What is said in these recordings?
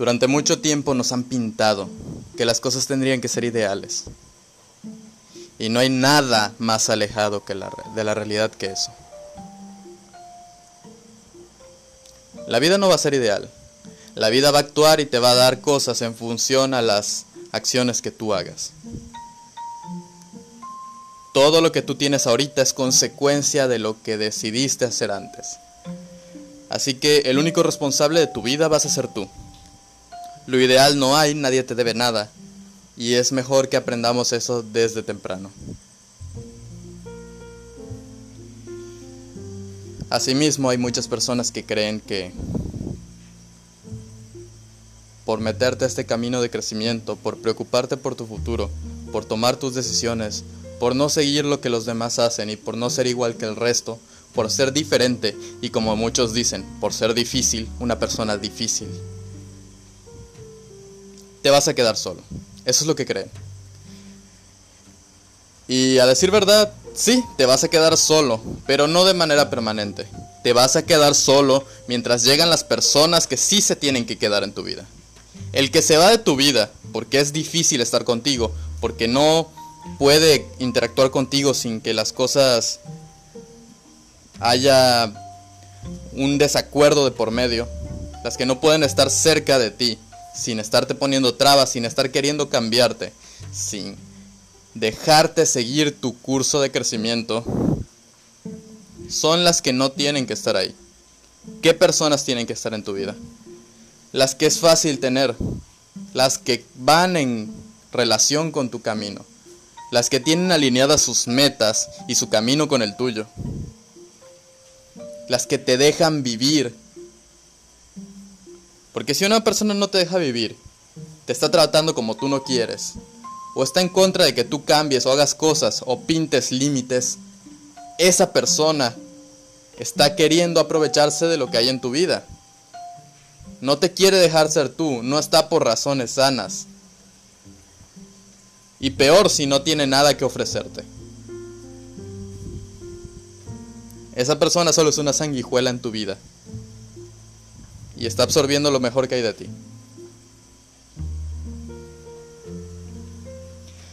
Durante mucho tiempo nos han pintado que las cosas tendrían que ser ideales. Y no hay nada más alejado que la, de la realidad que eso. La vida no va a ser ideal. La vida va a actuar y te va a dar cosas en función a las acciones que tú hagas. Todo lo que tú tienes ahorita es consecuencia de lo que decidiste hacer antes. Así que el único responsable de tu vida vas a ser tú. Lo ideal no hay, nadie te debe nada. Y es mejor que aprendamos eso desde temprano. Asimismo, hay muchas personas que creen que por meterte a este camino de crecimiento, por preocuparte por tu futuro, por tomar tus decisiones, por no seguir lo que los demás hacen y por no ser igual que el resto, por ser diferente y como muchos dicen, por ser difícil, una persona difícil. Te vas a quedar solo. Eso es lo que creen. Y a decir verdad, sí, te vas a quedar solo, pero no de manera permanente. Te vas a quedar solo mientras llegan las personas que sí se tienen que quedar en tu vida. El que se va de tu vida porque es difícil estar contigo, porque no puede interactuar contigo sin que las cosas haya un desacuerdo de por medio, las que no pueden estar cerca de ti, sin estarte poniendo trabas, sin estar queriendo cambiarte, sin dejarte seguir tu curso de crecimiento, son las que no tienen que estar ahí. ¿Qué personas tienen que estar en tu vida? Las que es fácil tener, las que van en relación con tu camino, las que tienen alineadas sus metas y su camino con el tuyo, las que te dejan vivir. Porque si una persona no te deja vivir, te está tratando como tú no quieres, o está en contra de que tú cambies o hagas cosas o pintes límites, esa persona está queriendo aprovecharse de lo que hay en tu vida. No te quiere dejar ser tú, no está por razones sanas. Y peor si no tiene nada que ofrecerte. Esa persona solo es una sanguijuela en tu vida. Y está absorbiendo lo mejor que hay de ti.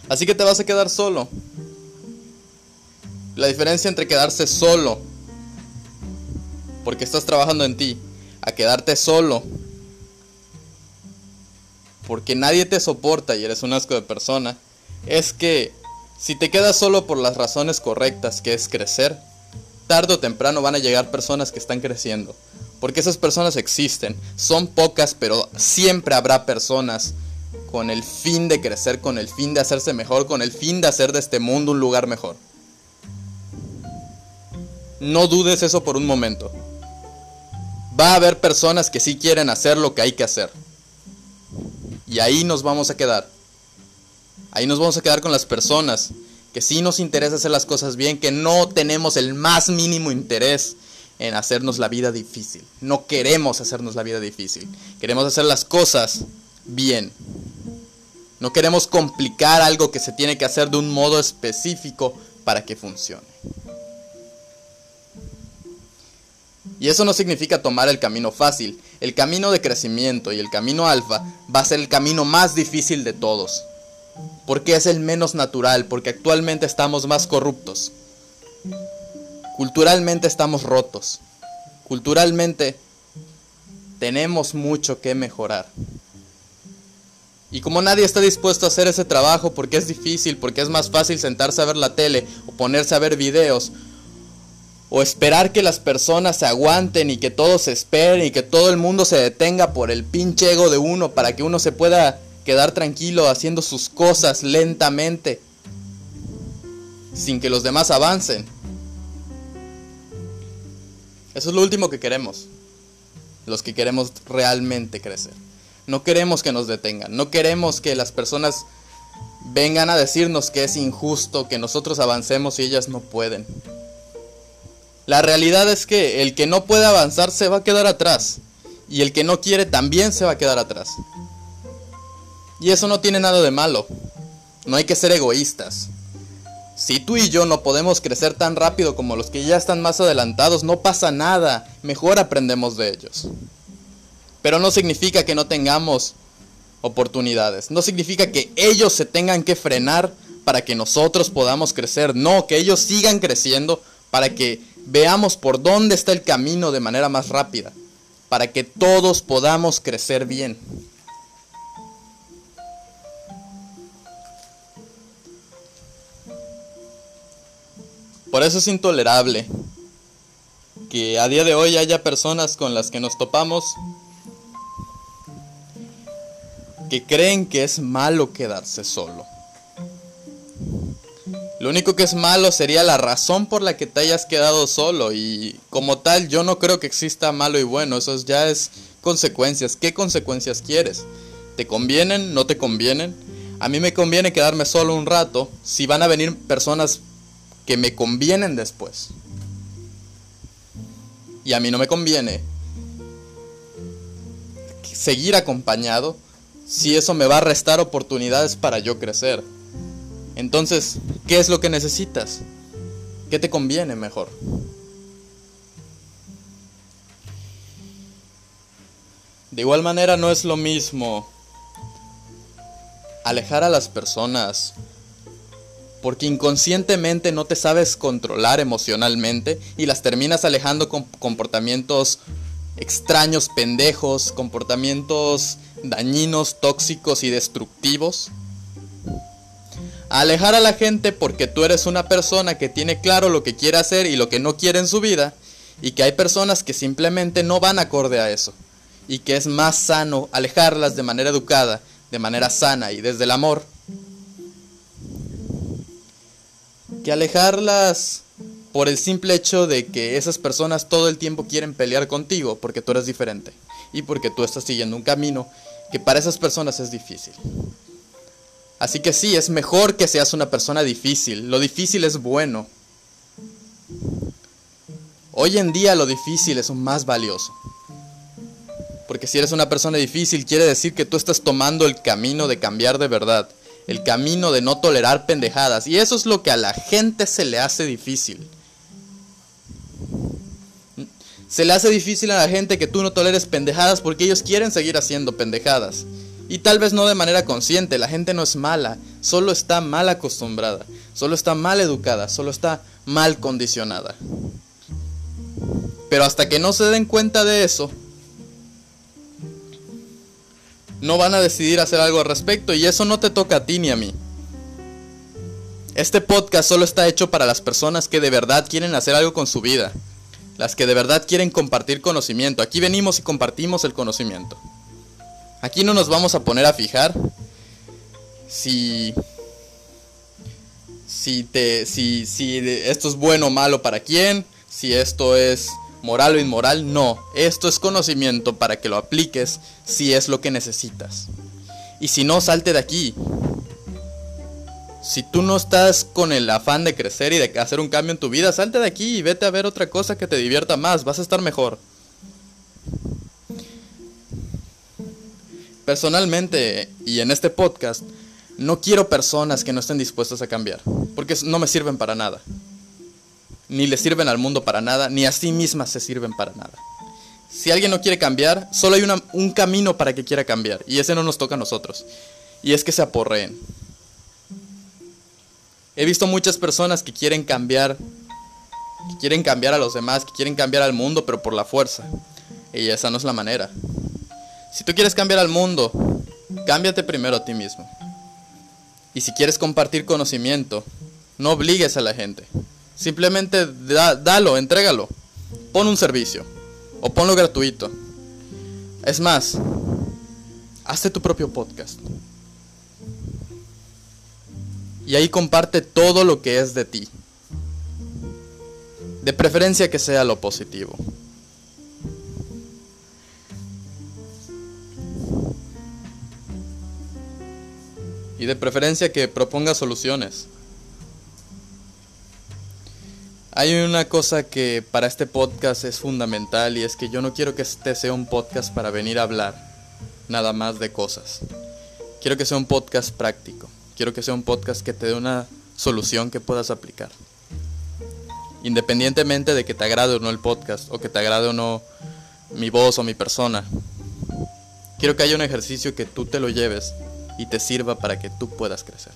Así que te vas a quedar solo. La diferencia entre quedarse solo, porque estás trabajando en ti, a quedarte solo, porque nadie te soporta y eres un asco de persona, es que si te quedas solo por las razones correctas, que es crecer, tarde o temprano van a llegar personas que están creciendo. Porque esas personas existen. Son pocas, pero siempre habrá personas con el fin de crecer, con el fin de hacerse mejor, con el fin de hacer de este mundo un lugar mejor. No dudes eso por un momento. Va a haber personas que sí quieren hacer lo que hay que hacer. Y ahí nos vamos a quedar. Ahí nos vamos a quedar con las personas que sí nos interesa hacer las cosas bien, que no tenemos el más mínimo interés en hacernos la vida difícil. No queremos hacernos la vida difícil. Queremos hacer las cosas bien. No queremos complicar algo que se tiene que hacer de un modo específico para que funcione. Y eso no significa tomar el camino fácil. El camino de crecimiento y el camino alfa va a ser el camino más difícil de todos porque es el menos natural, porque actualmente estamos más corruptos. Culturalmente estamos rotos. Culturalmente tenemos mucho que mejorar. Y como nadie está dispuesto a hacer ese trabajo porque es difícil, porque es más fácil sentarse a ver la tele o ponerse a ver videos, o esperar que las personas se aguanten y que todos se esperen y que todo el mundo se detenga por el pinche ego de uno para que uno se pueda quedar tranquilo haciendo sus cosas lentamente, sin que los demás avancen. Eso es lo último que queremos, los que queremos realmente crecer. No queremos que nos detengan, no queremos que las personas vengan a decirnos que es injusto que nosotros avancemos y ellas no pueden. La realidad es que el que no puede avanzar se va a quedar atrás y el que no quiere también se va a quedar atrás. Y eso no tiene nada de malo. No hay que ser egoístas. Si tú y yo no podemos crecer tan rápido como los que ya están más adelantados, no pasa nada. Mejor aprendemos de ellos. Pero no significa que no tengamos oportunidades. No significa que ellos se tengan que frenar para que nosotros podamos crecer. No, que ellos sigan creciendo para que veamos por dónde está el camino de manera más rápida. Para que todos podamos crecer bien. Por eso es intolerable que a día de hoy haya personas con las que nos topamos que creen que es malo quedarse solo. Lo único que es malo sería la razón por la que te hayas quedado solo y como tal yo no creo que exista malo y bueno, eso ya es consecuencias. ¿Qué consecuencias quieres? ¿Te convienen? ¿No te convienen? A mí me conviene quedarme solo un rato si van a venir personas que me convienen después. Y a mí no me conviene seguir acompañado si eso me va a restar oportunidades para yo crecer. Entonces, ¿qué es lo que necesitas? ¿Qué te conviene mejor? De igual manera no es lo mismo alejar a las personas porque inconscientemente no te sabes controlar emocionalmente y las terminas alejando con comportamientos extraños, pendejos, comportamientos dañinos, tóxicos y destructivos. alejar a la gente porque tú eres una persona que tiene claro lo que quiere hacer y lo que no quiere en su vida y que hay personas que simplemente no van acorde a eso y que es más sano alejarlas de manera educada, de manera sana y desde el amor que alejarlas por el simple hecho de que esas personas todo el tiempo quieren pelear contigo porque tú eres diferente y porque tú estás siguiendo un camino que para esas personas es difícil. Así que sí, es mejor que seas una persona difícil. Lo difícil es bueno. Hoy en día lo difícil es más valioso. Porque si eres una persona difícil quiere decir que tú estás tomando el camino de cambiar de verdad el camino de no tolerar pendejadas. Y eso es lo que a la gente se le hace difícil. Se le hace difícil a la gente que tú no toleres pendejadas porque ellos quieren seguir haciendo pendejadas. Y tal vez no de manera consciente, la gente no es mala, solo está mal acostumbrada, solo está mal educada, solo está mal condicionada. Pero hasta que no se den cuenta de eso, no van a decidir hacer algo al respecto y eso no te toca a ti ni a mí. Este podcast solo está hecho para las personas que de verdad quieren hacer algo con su vida, las que de verdad quieren compartir conocimiento. Aquí venimos y compartimos el conocimiento. Aquí no nos vamos a poner a fijar si si te si si esto es bueno o malo para quién, si esto es moral o inmoral, no. Esto es conocimiento para que lo apliques si es lo que necesitas. Y si no, salte de aquí. Si tú no estás con el afán de crecer y de hacer un cambio en tu vida, salte de aquí y vete a ver otra cosa que te divierta más, vas a estar mejor. Personalmente, y en este podcast, no quiero personas que no estén dispuestas a cambiar, porque no me sirven para nada ni le sirven al mundo para nada, ni a sí mismas se sirven para nada. Si alguien no quiere cambiar, solo hay un camino para que quiera cambiar, y ese no nos toca a nosotros, y es que se aporreen. He visto muchas personas que quieren cambiar, que quieren cambiar a los demás, que quieren cambiar al mundo, pero por la fuerza. Y esa no es la manera. Si tú quieres cambiar al mundo, cámbiate primero a ti mismo. Y si quieres compartir conocimiento, no obligues a la gente. Simplemente dalo, entrégalo. Pon un servicio. O ponlo gratuito. Es más, hazte tu propio podcast. Y ahí comparte todo lo que es de ti. De preferencia que sea lo positivo. Y de preferencia que proponga soluciones. Hay una cosa que para este podcast es fundamental y es que yo no quiero que este sea un podcast para venir a hablar nada más de cosas. Quiero que sea un podcast práctico. Quiero que sea un podcast que te dé una solución que puedas aplicar. Independientemente de que te agrade o no el podcast o que te agrade o no mi voz o mi persona. quiero que haya un ejercicio que tú te lo lleves y te sirva para que tú puedas crecer.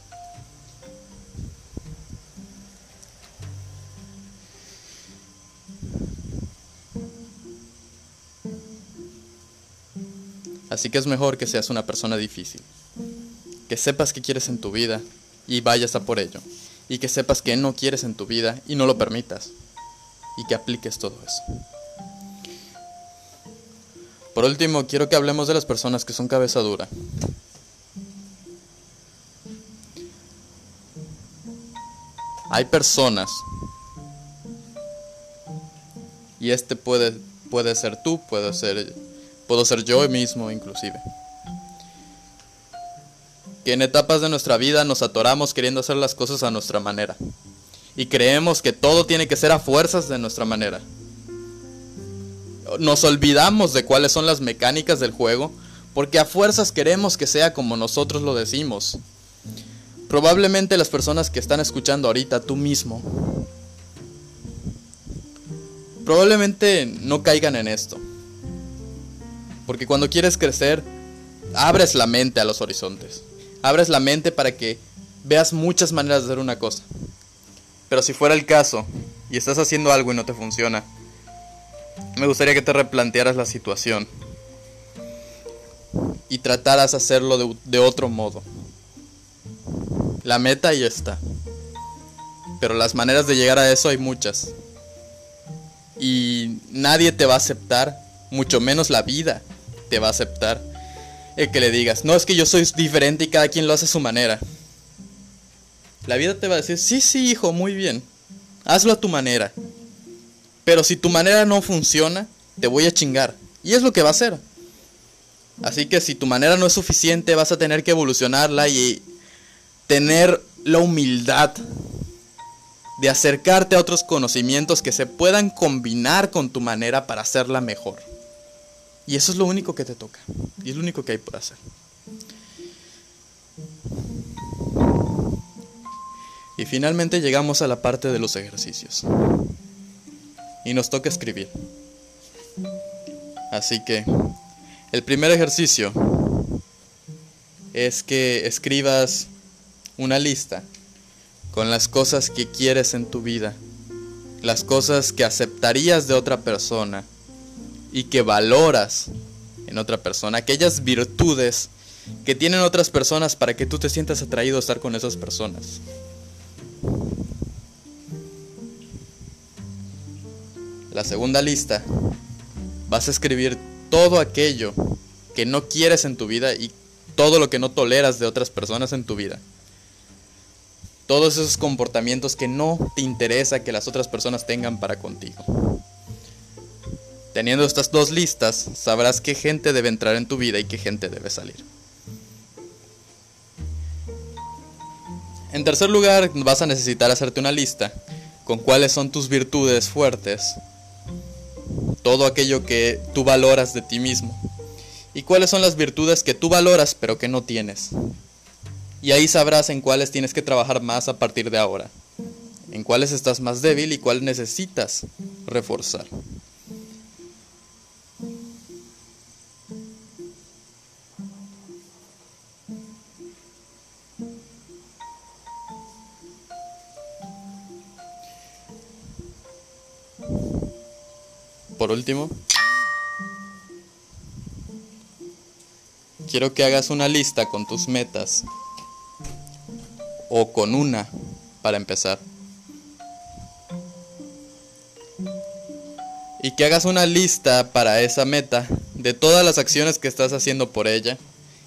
Así que es mejor que seas una persona difícil, que sepas qué quieres en tu vida y vayas a por ello, y que sepas que no quieres en tu vida y no lo permitas, y que apliques todo eso. Por último, quiero que hablemos de las personas que son cabeza dura. Hay personas, y este puede, puede ser tú, puede ser puedo ser yo mismo inclusive. Que en etapas de nuestra vida nos atoramos queriendo hacer las cosas a nuestra manera. Y creemos que todo tiene que ser a fuerzas de nuestra manera. Nos olvidamos de cuáles son las mecánicas del juego porque a fuerzas queremos que sea como nosotros lo decimos. Probablemente las personas que están escuchando ahorita, tú mismo, probablemente no caigan en esto. Porque cuando quieres crecer, abres la mente a los horizontes. Abres la mente para que veas muchas maneras de hacer una cosa. Pero si fuera el caso y estás haciendo algo y no te funciona, me gustaría que te replantearas la situación y trataras de hacerlo de, de otro modo. La meta ya está. Pero las maneras de llegar a eso hay muchas. Y nadie te va a aceptar, mucho menos la vida te va a aceptar el que le digas, no es que yo soy diferente y cada quien lo hace a su manera. La vida te va a decir, sí, sí, hijo, muy bien, hazlo a tu manera. Pero si tu manera no funciona, te voy a chingar. Y es lo que va a hacer. Así que si tu manera no es suficiente, vas a tener que evolucionarla y tener la humildad de acercarte a otros conocimientos que se puedan combinar con tu manera para hacerla mejor. Y eso es lo único que te toca. Y es lo único que hay por hacer. Y finalmente llegamos a la parte de los ejercicios. Y nos toca escribir. Así que el primer ejercicio es que escribas una lista con las cosas que quieres en tu vida, las cosas que aceptarías de otra persona y que valoras en otra persona, aquellas virtudes que tienen otras personas para que tú te sientas atraído a estar con esas personas. La segunda lista, vas a escribir todo aquello que no quieres en tu vida y todo lo que no toleras de otras personas en tu vida. Todos esos comportamientos que no te interesa que las otras personas tengan para contigo. Teniendo estas dos listas, sabrás qué gente debe entrar en tu vida y qué gente debe salir. En tercer lugar, vas a necesitar hacerte una lista con cuáles son tus virtudes fuertes, todo aquello que tú valoras de ti mismo, y cuáles son las virtudes que tú valoras pero que no tienes. Y ahí sabrás en cuáles tienes que trabajar más a partir de ahora, en cuáles estás más débil y cuáles necesitas reforzar. Por último, quiero que hagas una lista con tus metas o con una para empezar. Y que hagas una lista para esa meta de todas las acciones que estás haciendo por ella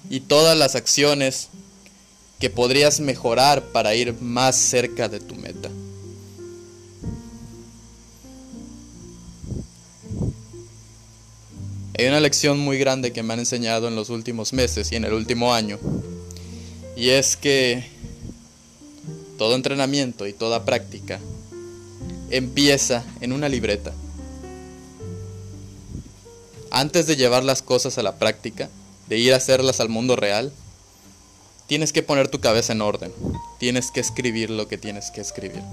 y todas las acciones que podrías mejorar para ir más cerca de tu meta. Hay una lección muy grande que me han enseñado en los últimos meses y en el último año. Y es que todo entrenamiento y toda práctica empieza en una libreta. Antes de llevar las cosas a la práctica, de ir a hacerlas al mundo real, tienes que poner tu cabeza en orden. Tienes que escribir lo que tienes que escribir.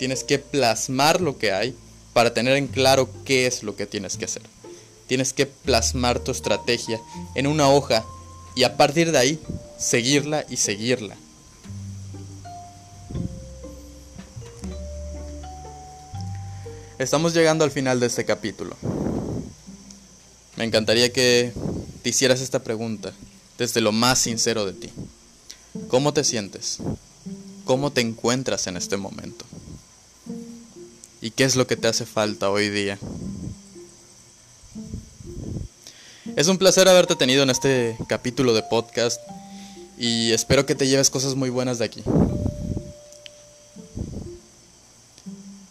Tienes que plasmar lo que hay para tener en claro qué es lo que tienes que hacer. Tienes que plasmar tu estrategia en una hoja y a partir de ahí seguirla y seguirla. Estamos llegando al final de este capítulo. Me encantaría que te hicieras esta pregunta desde lo más sincero de ti. ¿Cómo te sientes? ¿Cómo te encuentras en este momento? ¿Y qué es lo que te hace falta hoy día? Es un placer haberte tenido en este capítulo de podcast y espero que te lleves cosas muy buenas de aquí.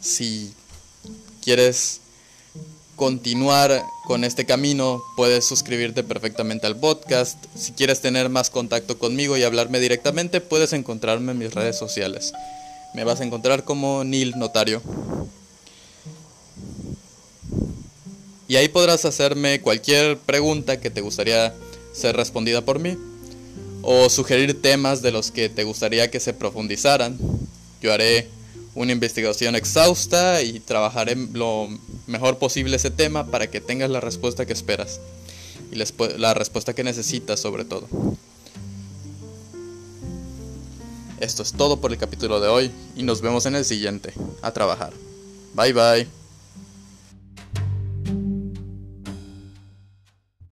Si quieres continuar con este camino, puedes suscribirte perfectamente al podcast. Si quieres tener más contacto conmigo y hablarme directamente, puedes encontrarme en mis redes sociales. Me vas a encontrar como Neil Notario. Y ahí podrás hacerme cualquier pregunta que te gustaría ser respondida por mí o sugerir temas de los que te gustaría que se profundizaran. Yo haré una investigación exhausta y trabajaré lo mejor posible ese tema para que tengas la respuesta que esperas y la respuesta que necesitas sobre todo. Esto es todo por el capítulo de hoy y nos vemos en el siguiente. A trabajar. Bye bye.